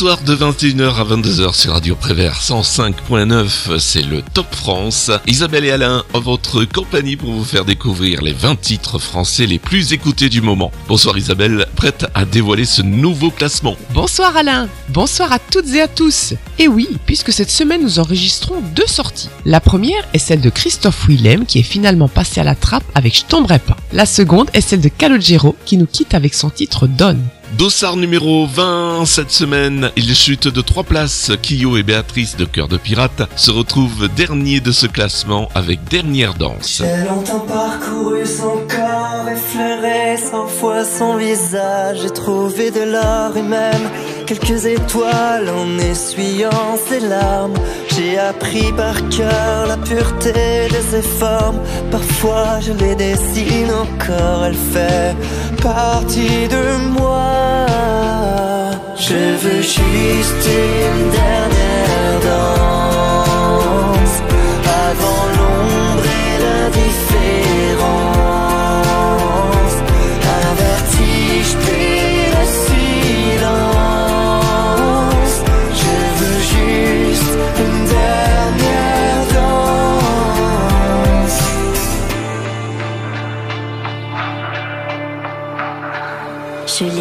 soir de 21h à 22h sur Radio Prévert 105.9, c'est le Top France. Isabelle et Alain en votre compagnie pour vous faire découvrir les 20 titres français les plus écoutés du moment. Bonsoir Isabelle, prête à dévoiler ce nouveau classement. Bonsoir Alain, bonsoir à toutes et à tous. Et oui, puisque cette semaine nous enregistrons deux sorties. La première est celle de Christophe Willem qui est finalement passé à la trappe avec Je tomberai pas. La seconde est celle de Calogero qui nous quitte avec son titre Donne. Dossard numéro 20 cette semaine, il chute de trois places. Kyo et Béatrice de Cœur de Pirate se retrouvent dernier de ce classement avec Dernière Danse. Parcouru son corps, effleuré cent fois son visage. J'ai trouvé de l'or et même quelques étoiles en essuyant ses larmes. J'ai appris par cœur la pureté de ses formes. Parfois je les dessine encore, elle fait partie de moi. Je veux juste une dernière danse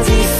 et l'indifférence.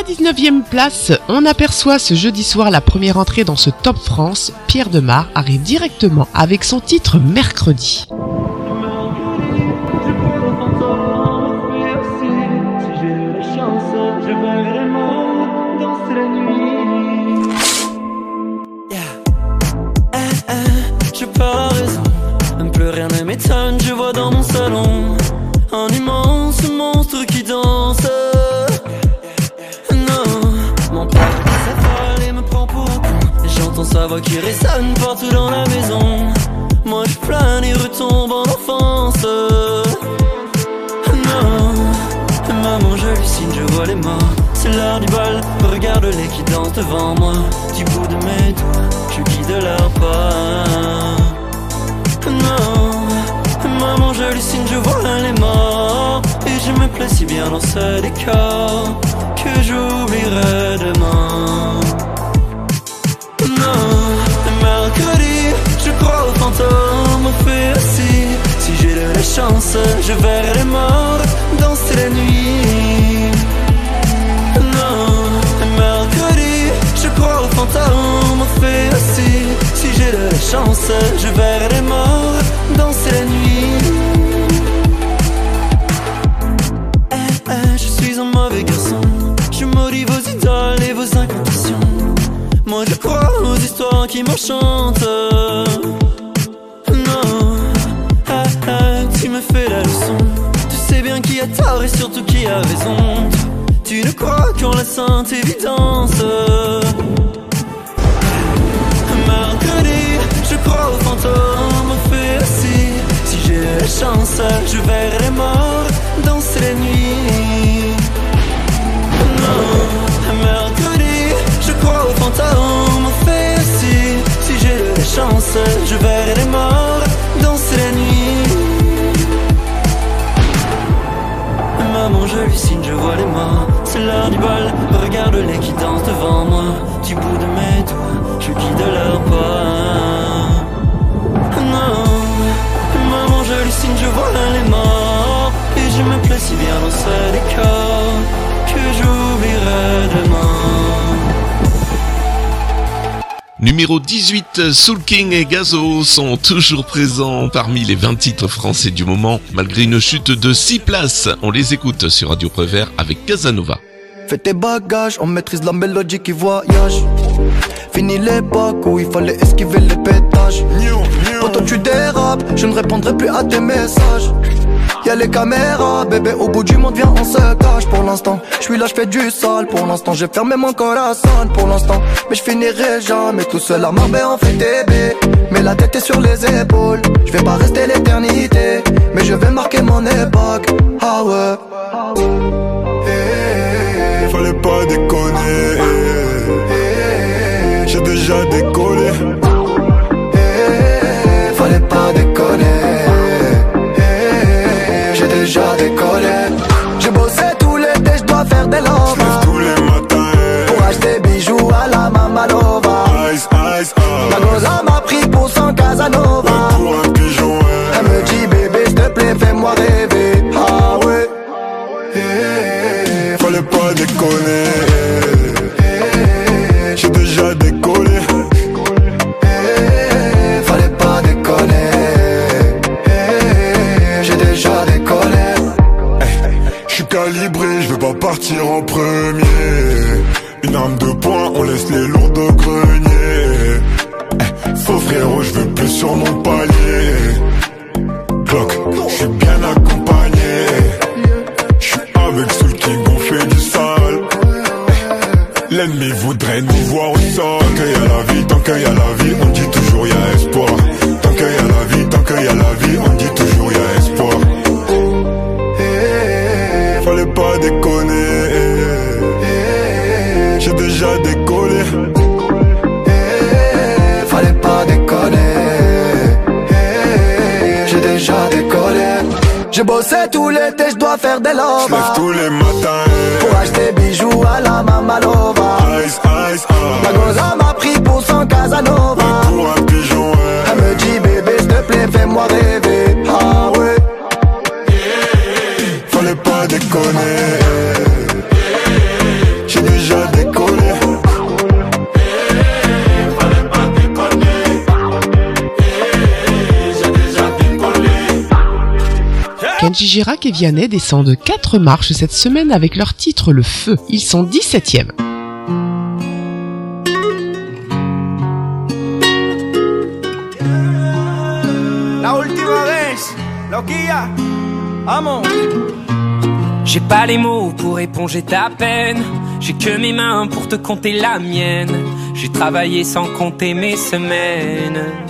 la 19e place, on aperçoit ce jeudi soir la première entrée dans ce Top France. Pierre Demar arrive directement avec son titre Mercredi. Sa voix qui résonne partout dans la maison. Moi je plane et retombe en enfance. Non, maman j'hallucine, je vois les morts. C'est l'heure du bal, regarde-les qui dansent devant moi. Du bout de mes doigts, je guide leur pas. Non, maman j'hallucine, je vois les morts Et je me plais si bien dans ce décor Que j'oublierai demain fantômes Au fait aussi, si j'ai de la chance Je verrai les morts danser la nuit. Non, mercredi, je crois Au aussi, si j'ai de la chance Je verrai les morts danser la nuit. Eh, eh, je suis un mauvais garçon. Je maudis vos idoles et vos incantations. Moi je crois aux histoires qui m'enchantent me fais la leçon Tu sais bien qui a tort et surtout qui a raison. Tu ne crois qu'en la sainte évidence. Mercredi, je crois aux fantômes, fait aussi. Si j'ai la chance, je verrai les morts danser la nuit. Non, mercredi, je crois aux fantômes, fait aussi. Si j'ai la chance, je verrai les morts Maman, signe, je vois les morts. C'est l'heure du bal, regarde-les qui dansent devant moi. Du bout de mes doigts, je guide leur pas. Non, maman, signe, je vois les morts. Et je me plais si bien dans ce décor que j'oublierai demain. Numéro 18, Soul King et Gazo sont toujours présents parmi les 20 titres français du moment, malgré une chute de 6 places. On les écoute sur Radio Prévert avec Casanova. Fais tes bagages, on maîtrise la mélodie qui voyage. Fini l'époque où il fallait esquiver les pétages. Quand tu dérapes, je ne répondrai plus à tes messages. Y'a les caméras, bébé, au bout du monde, viens, on se cache pour l'instant. Je suis là, je fais du sale pour l'instant. J'ai fermé mon corazon pour l'instant. Mais je finirai jamais tout seul à Marbella en fait bébé. Mais la tête est sur les épaules. Je vais pas rester l'éternité, mais je vais marquer mon époque. Ah ouais. Eh, Fallait pas déconner. J'ai déjà décollé. Kenji Girac et Vianney descendent 4 marches cette semaine avec leur titre Le Feu. Ils sont 17e. La última vez, loquilla, vamos. J'ai pas les mots pour éponger ta peine. J'ai que mes mains pour te compter la mienne. J'ai travaillé sans compter mes semaines.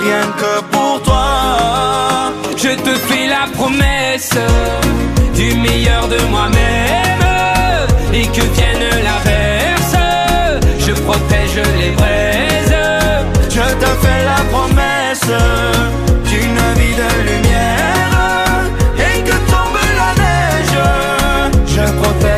rien que pour toi. Je te fais la promesse du meilleur de moi-même et que vienne l'averse, je protège les braises. Je te fais la promesse d'une vie de lumière et que tombe la neige. Je protège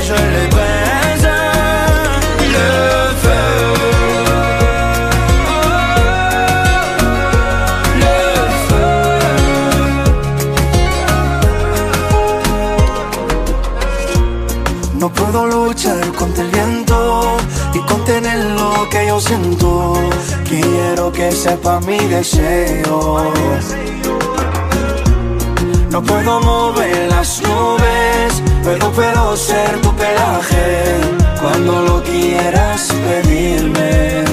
Quiero que sepa mi deseo. No puedo mover las nubes, pero puedo ser tu pelaje cuando lo quieras pedirme.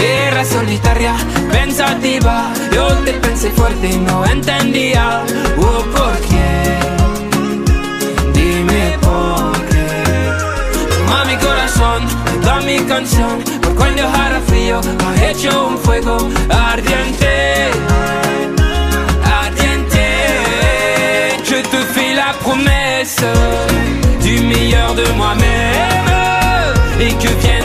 Era solitaria, pensativa, yo te pensé fuerte y no entendía oh, por qué. Mi canción, por cuando hará frío, ha hecho un fuego ardiente. Ardiente. Je te fais la promesse du meilleur de moi-même et que vienne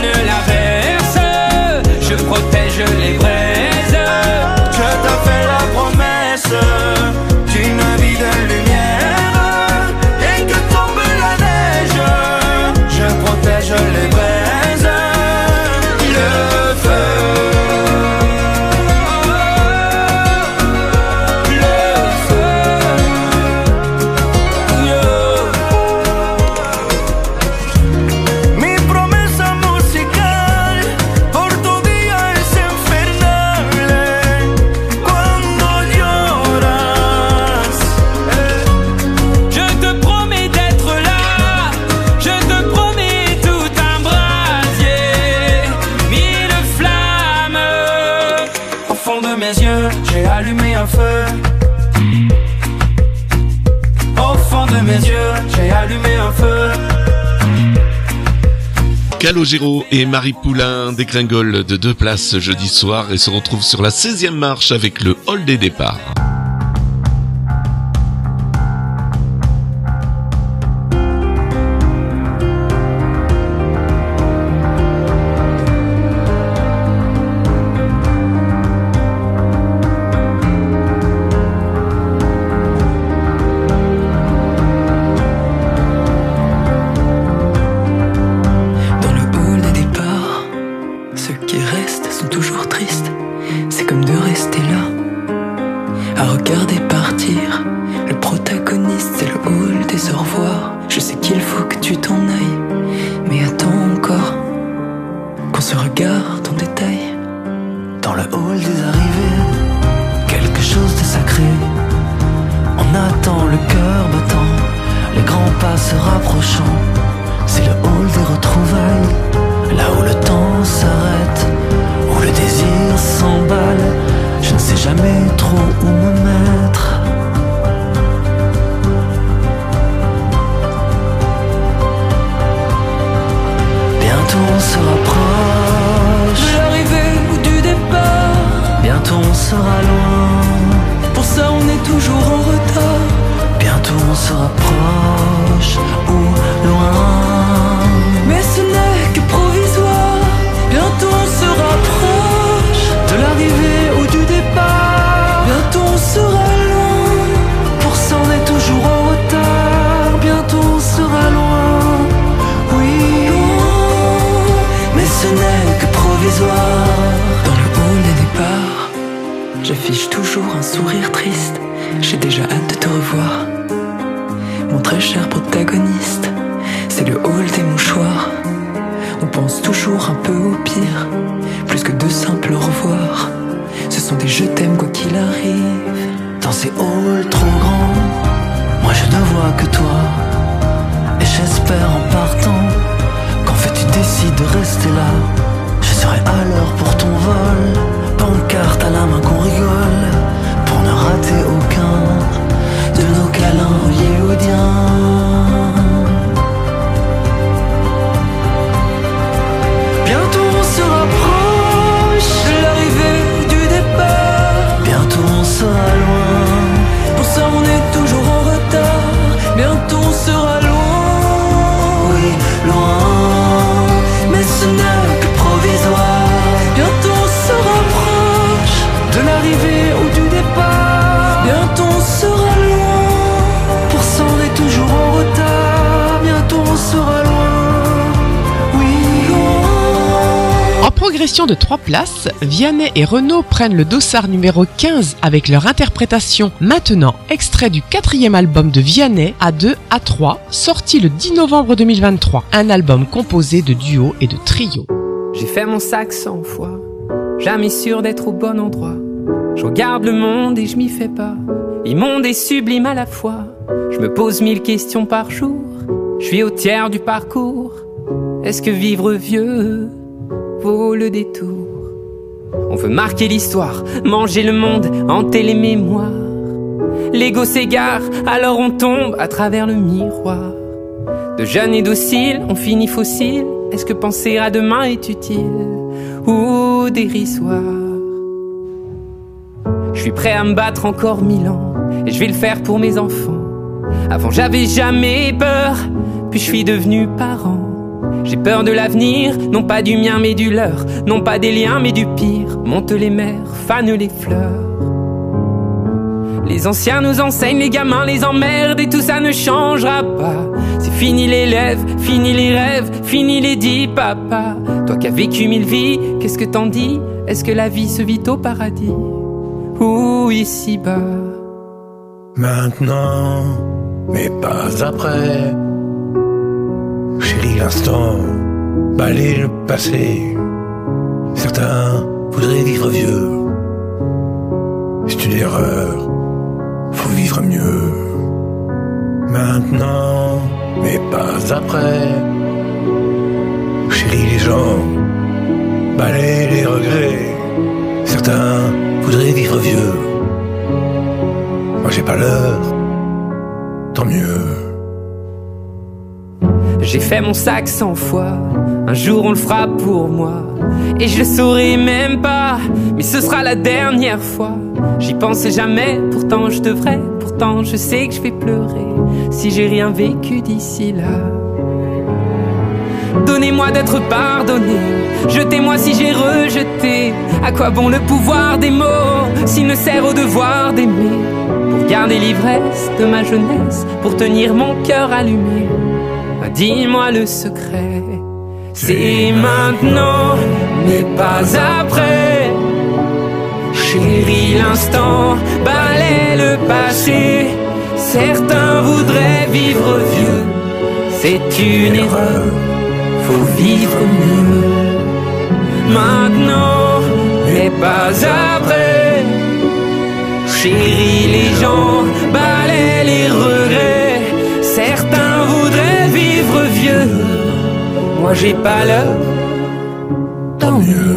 Calogero et Marie Poulain dégringolent de deux places jeudi soir et se retrouvent sur la 16e marche avec le hall des départs. Protagoniste, c'est le hall des mouchoirs. On pense toujours un peu au pire, plus que de simples au revoir. Ce sont des je t'aime quoi qu'il arrive. Dans ces halls trop grands, moi je ne vois que toi. Et j'espère en partant qu'en fait tu décides de rester là. Je serai à l'heure pour ton vol, pancarte à la main qu'on rigole, pour ne rater aucun hollywoodiens. Bientôt on se rapproche De l'arrivée du départ, Bientôt on sera loin. pour ça on est toujours en retard. Bientôt on sera loin. Loin. Mais ce n'est progression de 3 places, Vianney et Renault prennent le dossard numéro 15 avec leur interprétation Maintenant, extrait du quatrième album de Vianney, A2, A3, sorti le 10 novembre 2023. Un album composé de duos et de trios. J'ai fait mon sac cent fois, jamais sûr d'être au bon endroit. Je regarde le monde et je m'y fais pas. Immonde et sublime à la fois. Je me pose mille questions par jour. Je suis au tiers du parcours. Est-ce que vivre vieux le détour On veut marquer l'histoire, manger le monde, hanter les mémoires. L'ego s'égare, alors on tombe à travers le miroir. De jeunes et dociles, on finit fossile. Est-ce que penser à demain est utile ou dérisoire? Je suis prêt à me battre encore mille ans et je vais le faire pour mes enfants. Avant j'avais jamais peur, puis je suis devenu parent. J'ai peur de l'avenir, non pas du mien mais du leur, non pas des liens mais du pire. Monte les mers, fanent les fleurs. Les anciens nous enseignent, les gamins les emmerdent et tout ça ne changera pas. C'est fini les lèvres, fini les rêves, fini les dix papa. Toi qui as vécu mille vies, qu'est-ce que t'en dis? Est-ce que la vie se vit au paradis? Ou ici-bas? Maintenant, mais pas après. L'instant, balayer le passé. Certains voudraient vivre vieux. C'est une erreur, faut vivre mieux. Maintenant, mais pas après. Chérie, les gens, balayer les regrets. Certains voudraient vivre vieux. Moi j'ai pas l'heure, tant mieux. J'ai fait mon sac cent fois, un jour on le fera pour moi. Et je le saurai même pas, mais ce sera la dernière fois. J'y pense jamais, pourtant je devrais, pourtant je sais que je vais pleurer si j'ai rien vécu d'ici là. Donnez-moi d'être pardonné, jetez-moi si j'ai rejeté. À quoi bon le pouvoir des mots s'il ne sert au devoir d'aimer? Pour garder l'ivresse de ma jeunesse, pour tenir mon cœur allumé. Dis-moi le secret, c'est maintenant, mais pas après. Chérie, l'instant balaie le passé. Certains voudraient vivre vieux, c'est une erreur, faut vivre mieux. Maintenant, mais pas après. Chérie, les gens balaient les regrets. Vieux. Moi, j'ai pas l'heure, tant mieux.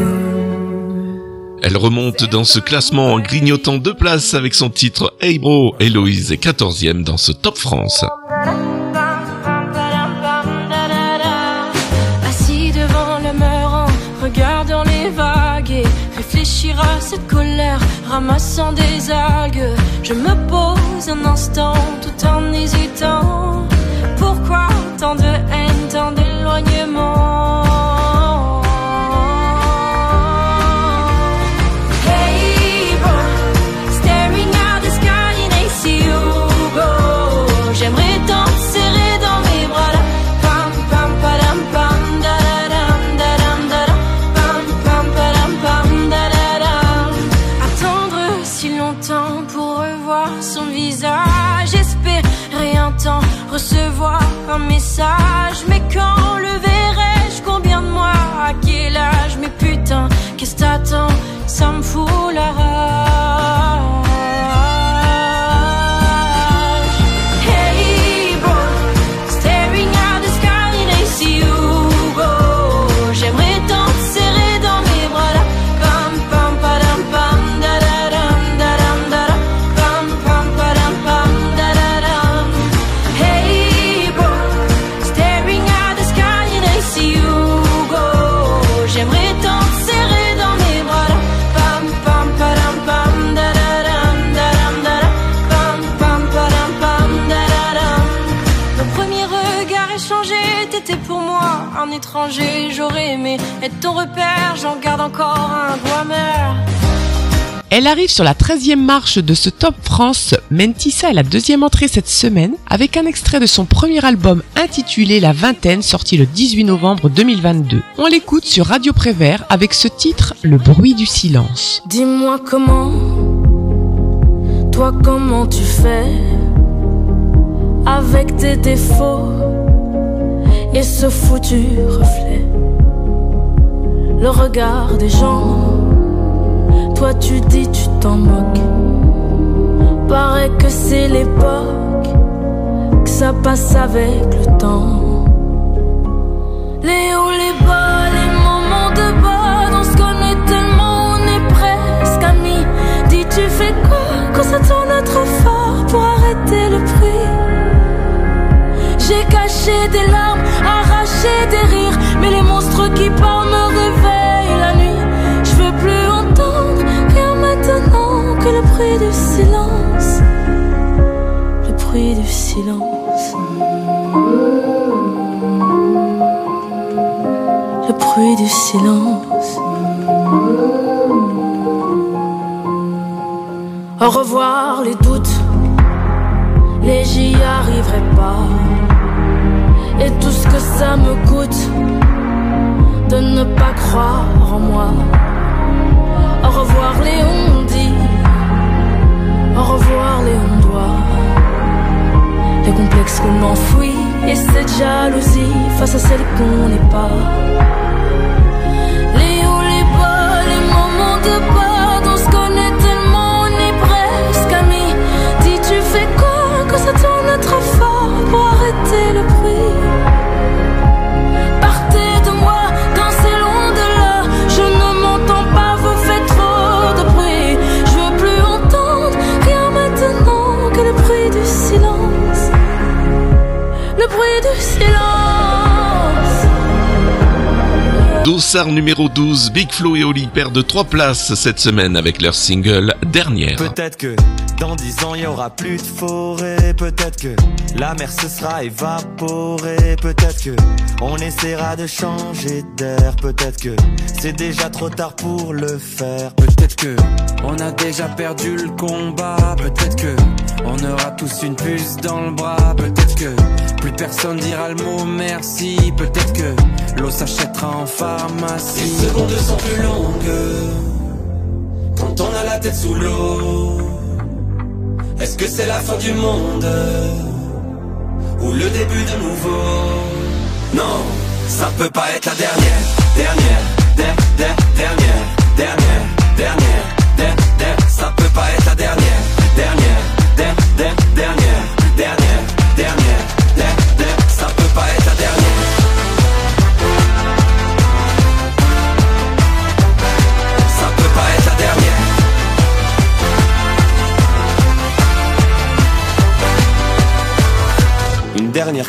Elle remonte dans ce classement en grignotant deux places avec son titre Hey Bro. Héloïse est 14e dans ce Top France. Assis devant le meurant, regardant les vagues et réfléchir à cette colère, ramassant des algues. Je me pose un instant tout en hésitant. Pourquoi tant de haine, tant d'éloignement? T'attends Ça me Elle arrive sur la 13e marche de ce Top France. Mentissa est la deuxième entrée cette semaine avec un extrait de son premier album intitulé La Vingtaine sorti le 18 novembre 2022. On l'écoute sur Radio Prévert avec ce titre Le bruit du silence. Dis-moi comment, toi comment tu fais avec tes défauts et ce foutu reflet. le regard des gens. Toi tu dis tu t'en moques. Paraît que c'est l'époque, que ça passe avec le temps. Les hauts, les bas, les moments de bas, on se connaît tellement, on est presque amis. Dis tu fais quoi quand ça tourne trop fort pour arrêter le bruit? J'ai caché des larmes, arraché des rires, mais les monstres qui parlent bruit du silence. Le bruit du silence. Le bruit du silence. Au revoir les doutes, les j'y arriverai pas. Et tout ce que ça me coûte de ne pas croire en moi. Au revoir les au revoir les on doit. Les complexes qu'on enfouit et cette jalousie face à celle qu'on n'est pas. Dossard numéro 12, Big Flo et Oli perdent 3 places cette semaine avec leur single Dernière. Peut-être que dans dix ans il y aura plus de forêt. Peut-être que la mer se sera évaporée. Peut-être que on essaiera de changer d'air. Peut-être que c'est déjà trop tard pour le faire. Peut-être que on a déjà perdu le combat. Peut-être que on aura tous une puce dans le bras. Peut-être que plus personne dira le mot merci. Peut-être que l'eau s'achètera en pharmacie. Les secondes sont plus longues quand on a la tête sous l'eau. Est-ce que c'est la fin du monde ou le début de nouveau? Non, ça peut pas être la dernière, dernière, der, der, dernière, dernière, dernière, der, der, ça peut pas être la dernière, dernière,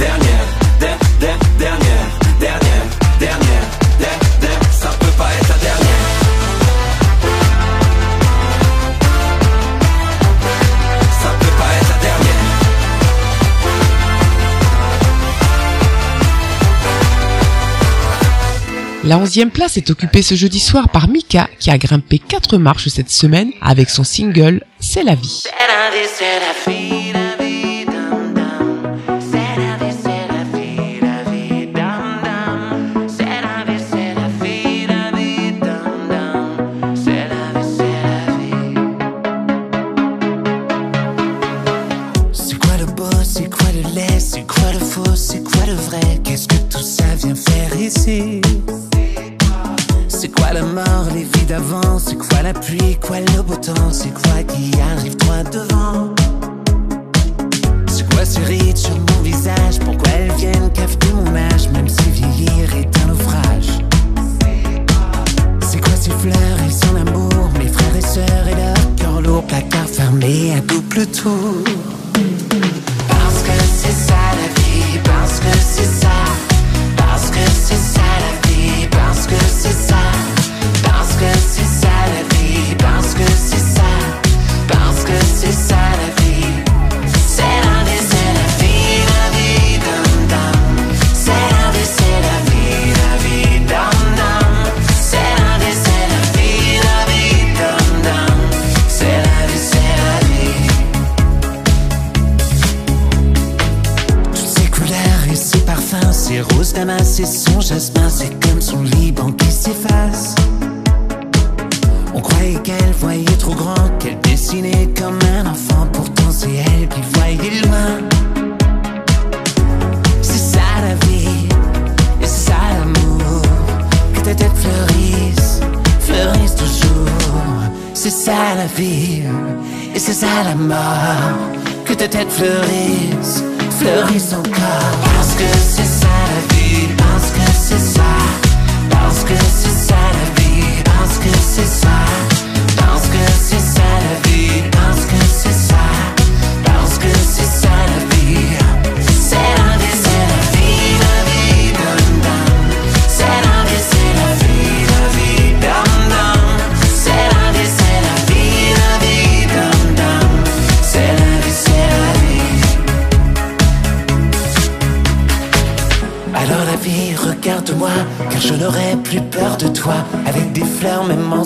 dernière, der, der, dernière, dernière, dernière, der, der, ça peut pas être la dernière. Ça peut pas être la dernière. La onzième place est occupée ce jeudi soir par Mika qui a grimpé 4 marches cette semaine avec son single C'est la vie. C'est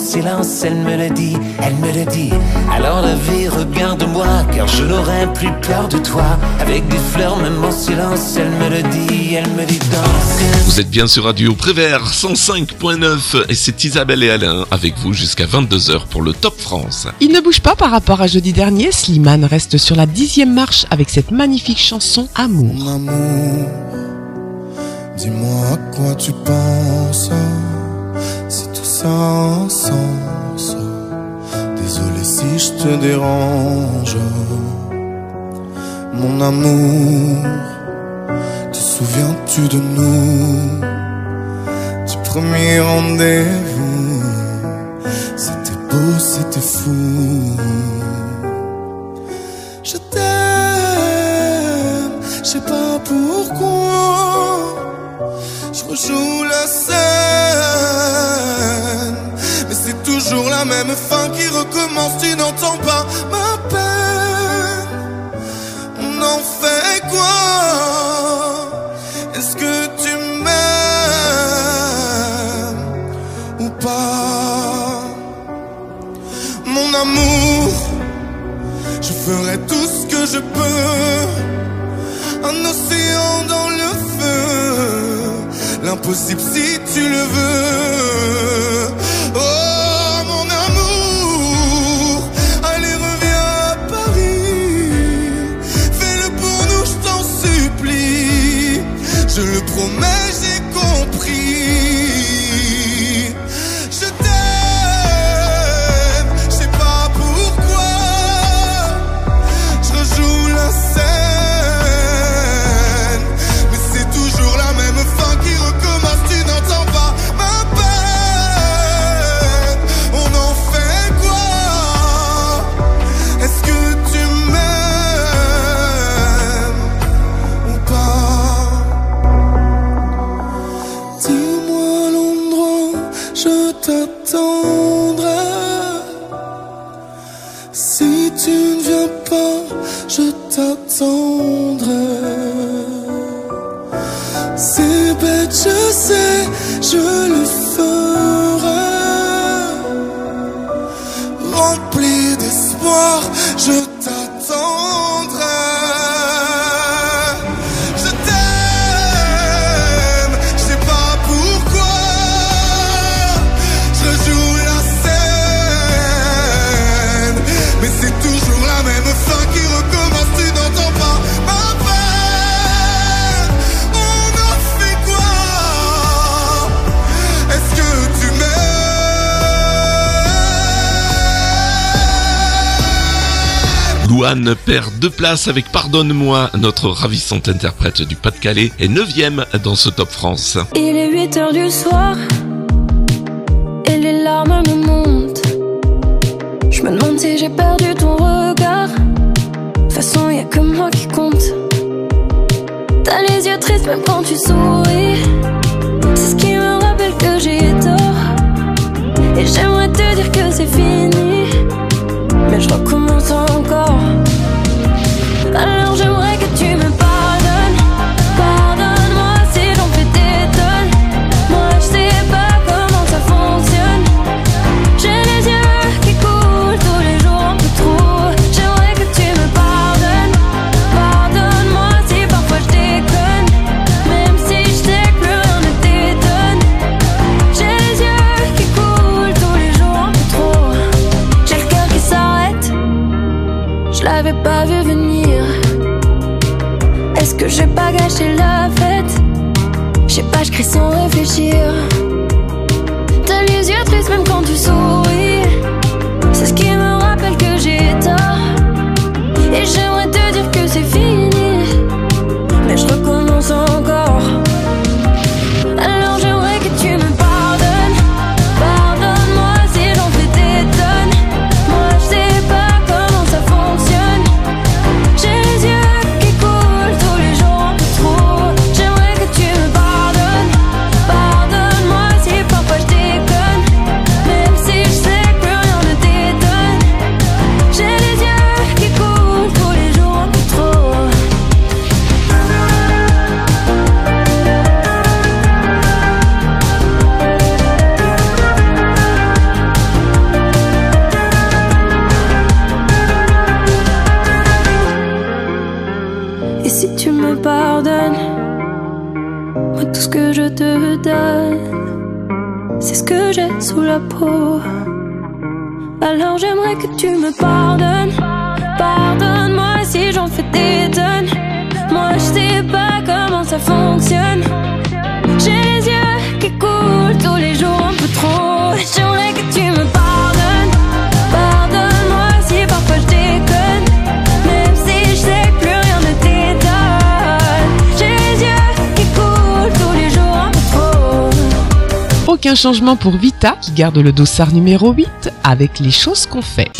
silence, elle me le dit, elle me le dit. Alors la vie, regarde-moi, car je n'aurai plus peur de toi. Avec des fleurs, même en silence, elle me le dit, elle me dit danse. Vous êtes bien sur Radio Prévert 105.9 et c'est Isabelle et Alain avec vous jusqu'à 22h pour le Top France. Il ne bouge pas par rapport à jeudi dernier, Slimane reste sur la dixième marche avec cette magnifique chanson Amour. Mon amour, dis-moi à quoi tu penses. C'est ça un sens. Désolé si je te dérange. Mon amour, te souviens-tu de nous? Du premier rendez-vous. C'était beau, c'était fou. Je t'aime, je sais pas pourquoi. Je rejoue la scène, mais c'est toujours la même fin qui recommence. Tu n'entends pas ma peine. On en fait quoi? Est-ce que tu m'aimes ou pas? Mon amour. Je ferai tout ce que je peux. Un océan dans. L'impossible si tu le veux. Oh mon amour. Allez, reviens à Paris. Fais-le pour nous, je t'en supplie. Je le promets, Louane perd deux places avec Pardonne-moi, notre ravissante interprète du Pas-de-Calais est neuvième dans ce Top France. Il est 8 heures du soir et les larmes me montent. Je me demande si j'ai perdu ton regard. De toute façon, y a que moi qui compte. T'as les yeux tristes même quand tu souris. C'est ce qui me rappelle que j'ai tort. Et j'aimerais te dire que c'est fini. Mais je recommence en écrit sans réfléchir. Alors j'aimerais que tu me parles. un changement pour Vita qui garde le dossard numéro 8 avec les choses qu'on fait.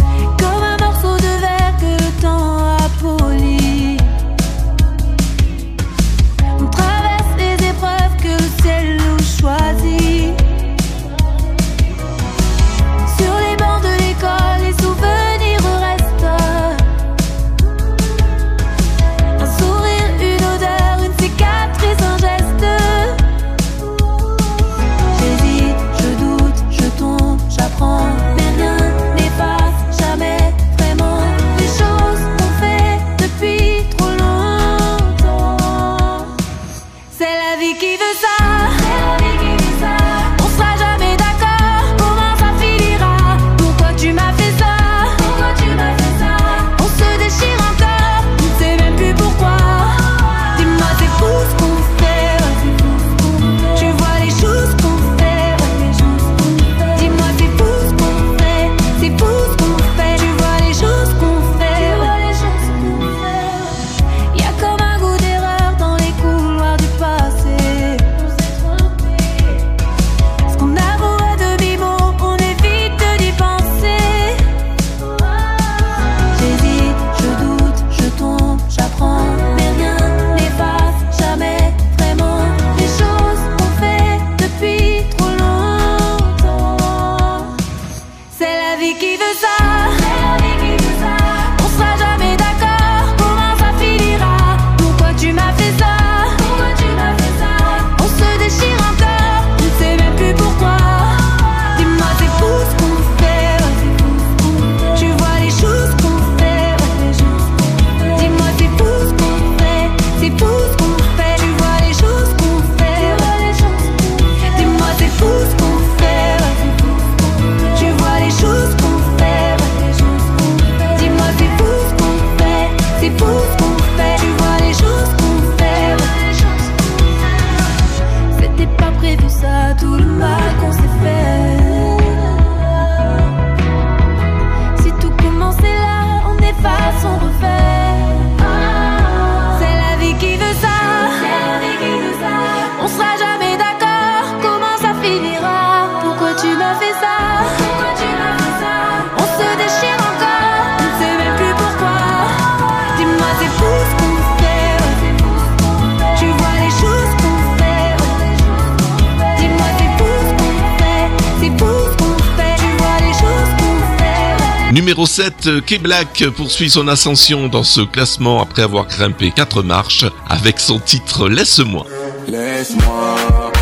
Numéro 7, K-Black poursuit son ascension dans ce classement après avoir grimpé 4 marches avec son titre Laisse-moi. Laisse-moi,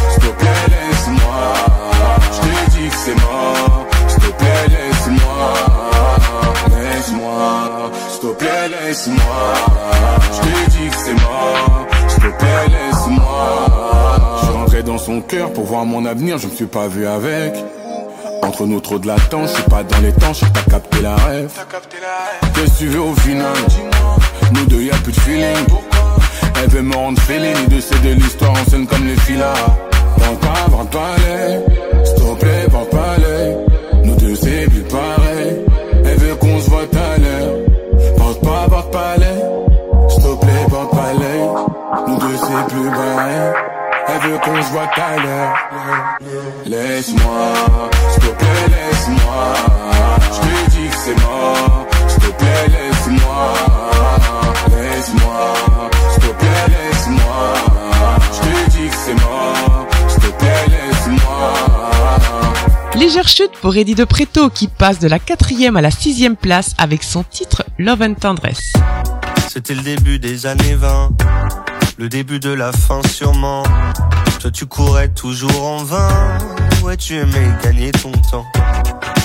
s'il te plaît, laisse-moi. Je te dis que c'est mort. S'il te plaît, laisse-moi. Laisse-moi, s'il te plaît, laisse-moi. Je te dis que c'est mort. S'il te plaît, laisse-moi. Je suis rentré dans son cœur pour voir mon avenir, je me suis pas vu avec. Entre nous trop de latence, je suis pas dans les temps, je pas capté la rêve. Qu'est-ce que tu veux au final Nous deux y'a plus de feeling. Elle veut me rendre feeling, de c'est de l'histoire en scène comme les filas. Vends pas, vends pas les, s'il te plaît, pas les. Nous deux c'est plus pareil. Elle veut qu'on se voit à l'heure. Porte pas, porte pas les, s'il te plaît, porte pas les. Nous deux c'est plus pareil. Veut qu'on se voit à l'heure. Laisse-moi, s'il te plaît, laisse-moi. Je te dis que c'est mort. S'il te plaît, laisse-moi. Laisse-moi, s'il te plaît, laisse-moi. Je te dis que c'est mort. S'il te plaît, laisse-moi. Légère chute pour Eddie de Preto qui passe de la quatrième à la sixième place avec son titre Love and Tendresse. C'était le début des années 20, le début de la fin sûrement. Toi tu courais toujours en vain, ouais tu aimais gagner ton temps.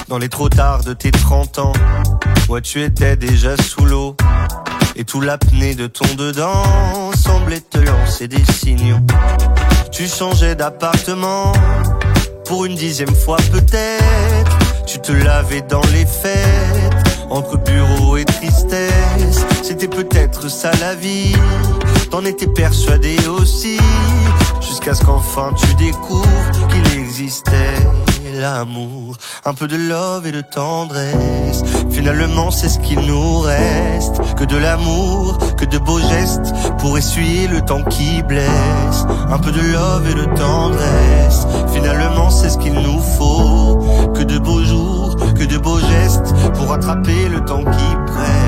Dans les trop tard de tes 30 ans, ouais tu étais déjà sous l'eau. Et tout l'apnée de ton dedans semblait te lancer des signaux. Tu changeais d'appartement, pour une dixième fois peut-être. Tu te lavais dans les fêtes, entre bureau et tristesse. C'était peut-être ça la vie, t'en étais persuadé aussi. Jusqu'à ce qu'enfin tu découvres qu'il existait l'amour. Un peu de love et de tendresse. Finalement, c'est ce qu'il nous reste. Que de l'amour, que de beaux gestes pour essuyer le temps qui blesse. Un peu de love et de tendresse. Finalement, c'est ce qu'il nous faut. Que de beaux jours, que de beaux gestes pour attraper le temps qui presse.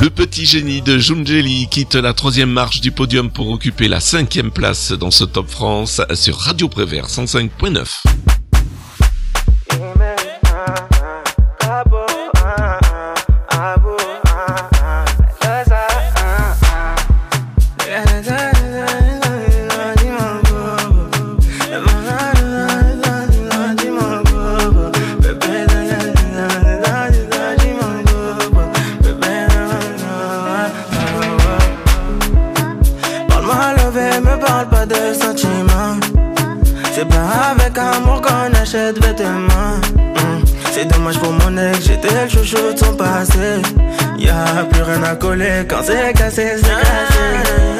Le petit génie de Jungeli quitte la troisième marche du podium pour occuper la cinquième place dans ce Top France sur Radio Prévert 105.9. Hmm. C'est dommage pour mon ex, j'étais le chouchou de son passé. Y'a plus rien à coller quand c'est cassé, c'est Petit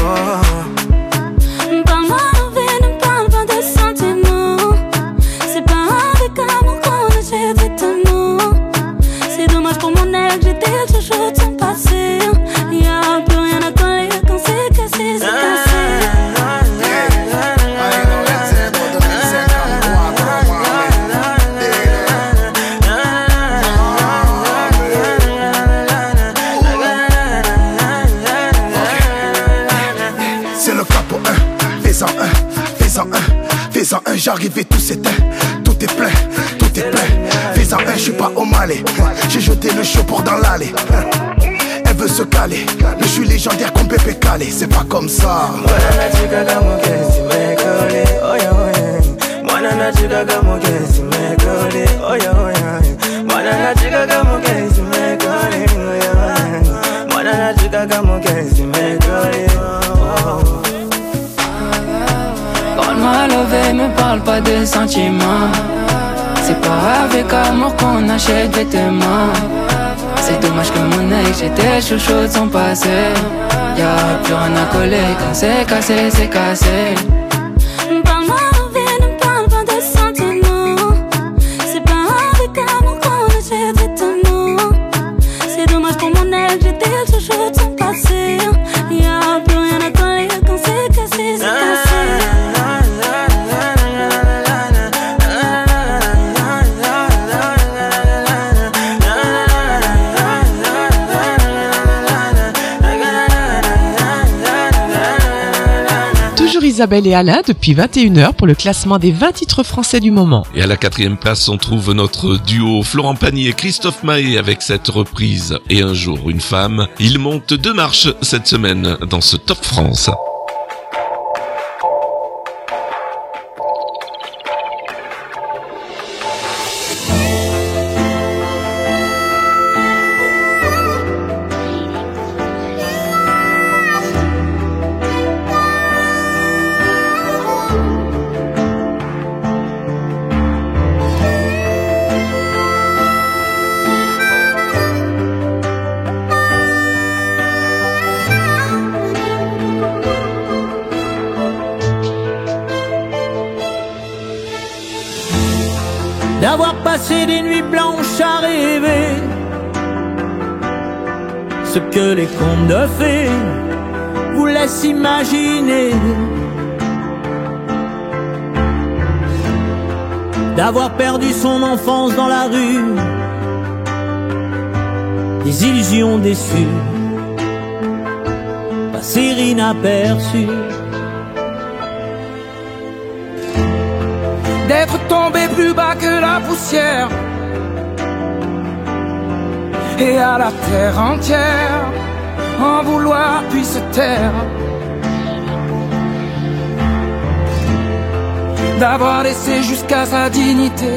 Mais je suis légendaire comme Pépé Calé, c'est pas comme ça. Como que si me oh. Parle pas de sentiments. C'est pas avec amour qu'on achète vêtements. C'est dommage que mon ex, j'étais chouchou de son passé. Y'a plus rien à coller quand c'est cassé, c'est cassé. Isabelle et Alain depuis 21h pour le classement des 20 titres français du moment. Et à la quatrième place, on trouve notre duo Florent Pagny et Christophe Maé avec cette reprise Et un jour, une femme. Ils montent deux marches cette semaine dans ce Top France. Ce que les contes de fées vous laissent imaginer. D'avoir perdu son enfance dans la rue, des illusions déçues, passer inaperçues. d'être tombé plus bas que la poussière et à la terre entière en vouloir puis se taire. D'avoir laissé jusqu'à sa dignité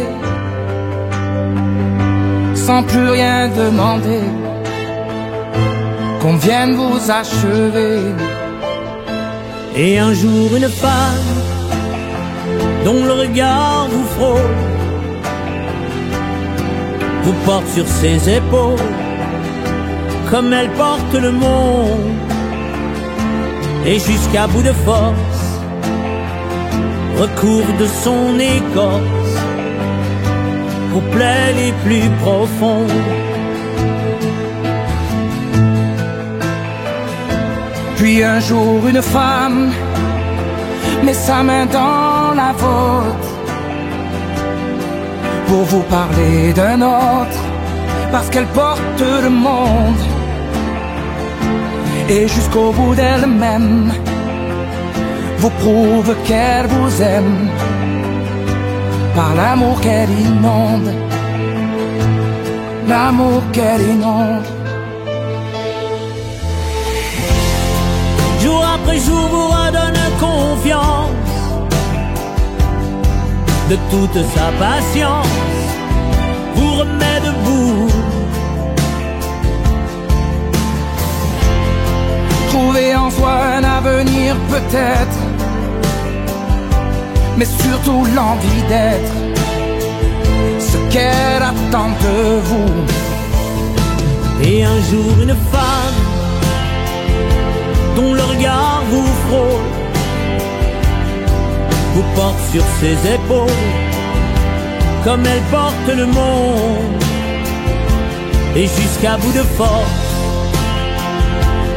sans plus rien demander. Qu'on vienne vous achever. Et un jour une femme dont le regard vous frôle, vous porte sur ses épaules, comme elle porte le monde, et jusqu'à bout de force, recourt de son écorce aux plaies les plus profondes. Puis un jour une femme met sa main dans la vôtre pour vous parler d'un autre, parce qu'elle porte le monde. Et jusqu'au bout d'elle-même vous prouve qu'elle vous aime. Par l'amour qu'elle inonde, l'amour qu'elle inonde. Jour après jour vous redonne confiance de toute sa patience, vous remet debout. Trouver en soi un avenir peut-être, mais surtout l'envie d'être ce qu'elle attend de vous. Et un jour une femme dont le regard vous frôle, vous porte sur ses épaules, comme elle porte le monde, et jusqu'à bout de force,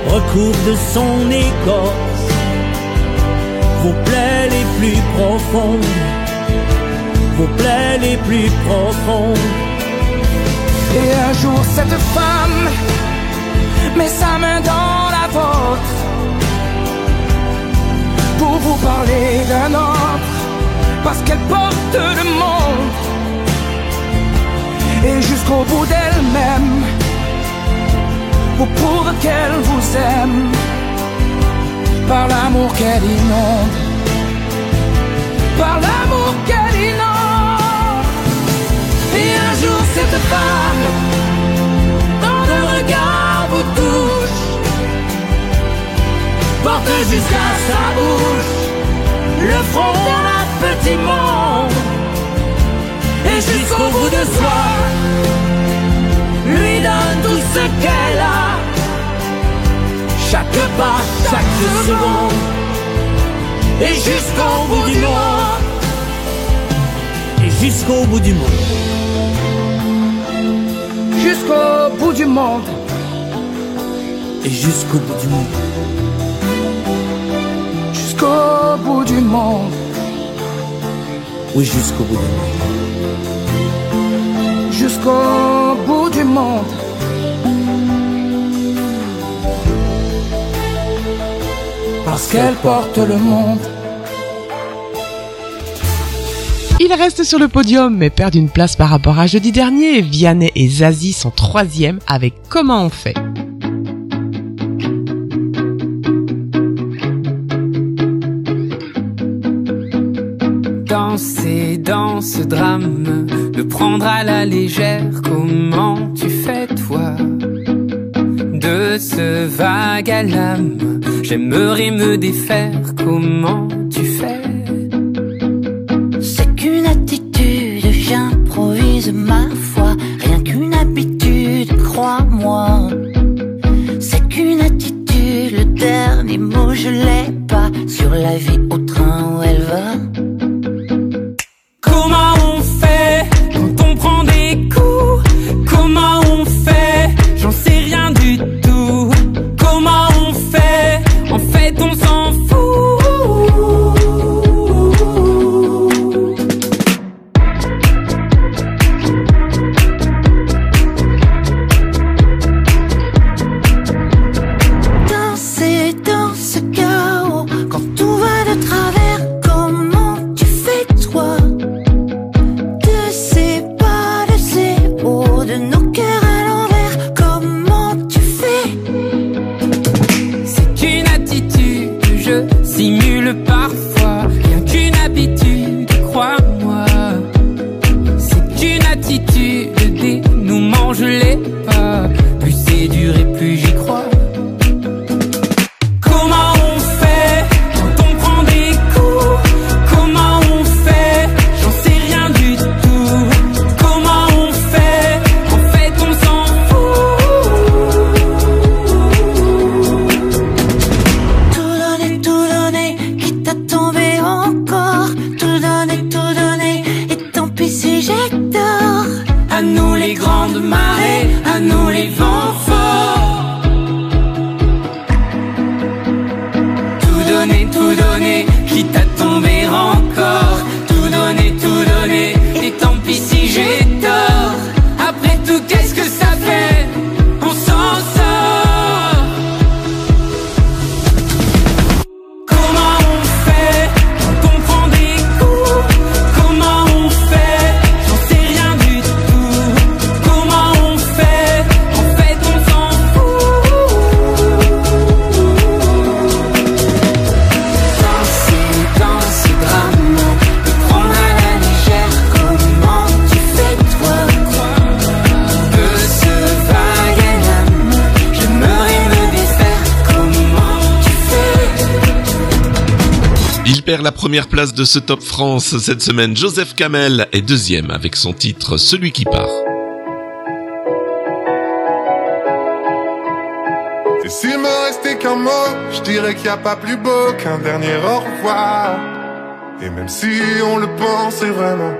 recouvre de son écorce vos plaies les plus profondes, vos plaies les plus profondes. Et un jour cette femme met sa main dans la vôtre pour vous parler d'un autre, parce qu'elle porte le monde. Et jusqu'au bout d'elle-même, vous prouve qu'elle vous aime par l'amour qu'elle inonde, par l'amour qu'elle inonde. Et un jour cette femme, dans le regard vous touche, porte jusqu'à sa bouche le front d'un petit monde. Et jusqu'au bout de soi, lui donne tout ce qu'elle a. Chaque pas, chaque seconde, et jusqu'au bout du monde, et jusqu'au bout du monde, jusqu'au bout du monde, et jusqu'au bout du monde, jusqu'au bout du monde, oui, jusqu'au bout du monde, jusqu'au bout du monde. parce qu'elle porte le monde. Il reste sur le podium mais perd une place par rapport à jeudi dernier. Vianney et Zazie sont troisième avec Comment on fait? Danser dans ce drame, le prendre à la légère, comment tu fais toi? De ce vague à l'âme J'aimerais me défaire, comment tu fais? C'est qu'une attitude, j'improvise ma foi, rien qu'une habitude, crois-moi. C'est qu'une attitude, le dernier mot je l'ai pas sur la vie au train où elle va. La première place de ce Top France cette semaine. Joseph Kamel est deuxième avec son titre Celui qui part. Et s'il me restait qu'un mot, je dirais qu'il n'y a pas plus beau qu'un dernier au revoir. Et même si on le pensait vraiment,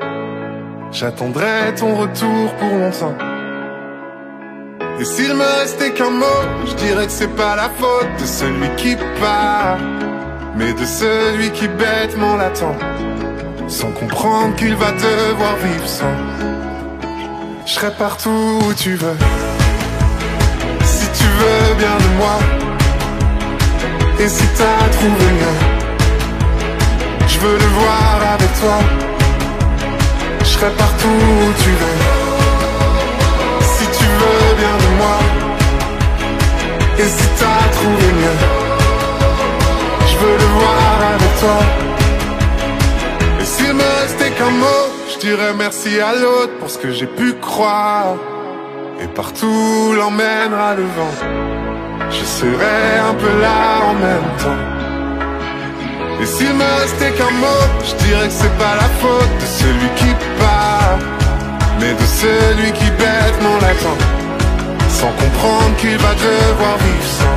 j'attendrai ton retour pour longtemps. Et s'il me restait qu'un mot, je dirais que c'est pas la faute de celui qui part, mais de celui qui bêtement l'attend, sans comprendre qu'il va devoir vivre sans. Je serai partout où tu veux, si tu veux bien de moi, et si t'as trouvé mieux, je veux le voir avec toi. Je serai partout où tu veux, si tu veux bien de moi, et si t'as trouvé mieux, je veux le voir avec toi. Et s'il me restait qu'un mot, je dirais merci à l'autre pour ce que j'ai pu croire. Et partout l'emmènera le vent. Je serai un peu là en même temps. Et s'il me restait qu'un mot, je dirais que c'est pas la faute de celui qui part, mais de celui qui bêtement l'attend, sans comprendre qu'il va devoir vivre sans.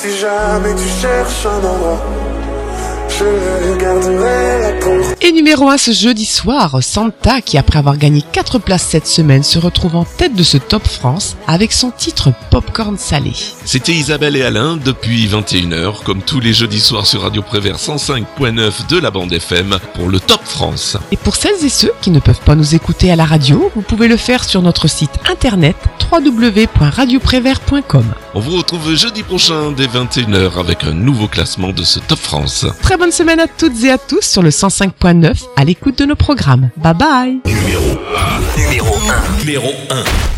si jamais tu cherches un endroit, je garderai la porte. Et numéro 1 ce jeudi soir, Santa qui après avoir gagné 4 places cette semaine se retrouve en tête de ce Top France avec son titre Popcorn Salé. C'était Isabelle et Alain depuis 21h, comme tous les jeudis soirs sur Radio Prévert 105.9 de la bande FM pour le Top France. Et pour celles et ceux qui ne peuvent pas nous écouter à la radio, vous pouvez le faire sur notre site internet www.radioprévert.com. On vous retrouve jeudi prochain dès 21h avec un nouveau classement de ce Top France. Très bonne semaine à toutes et à tous sur le 105.9 à l'écoute de nos programmes. Bye bye Numéro 1. Numéro 1. Numéro 1.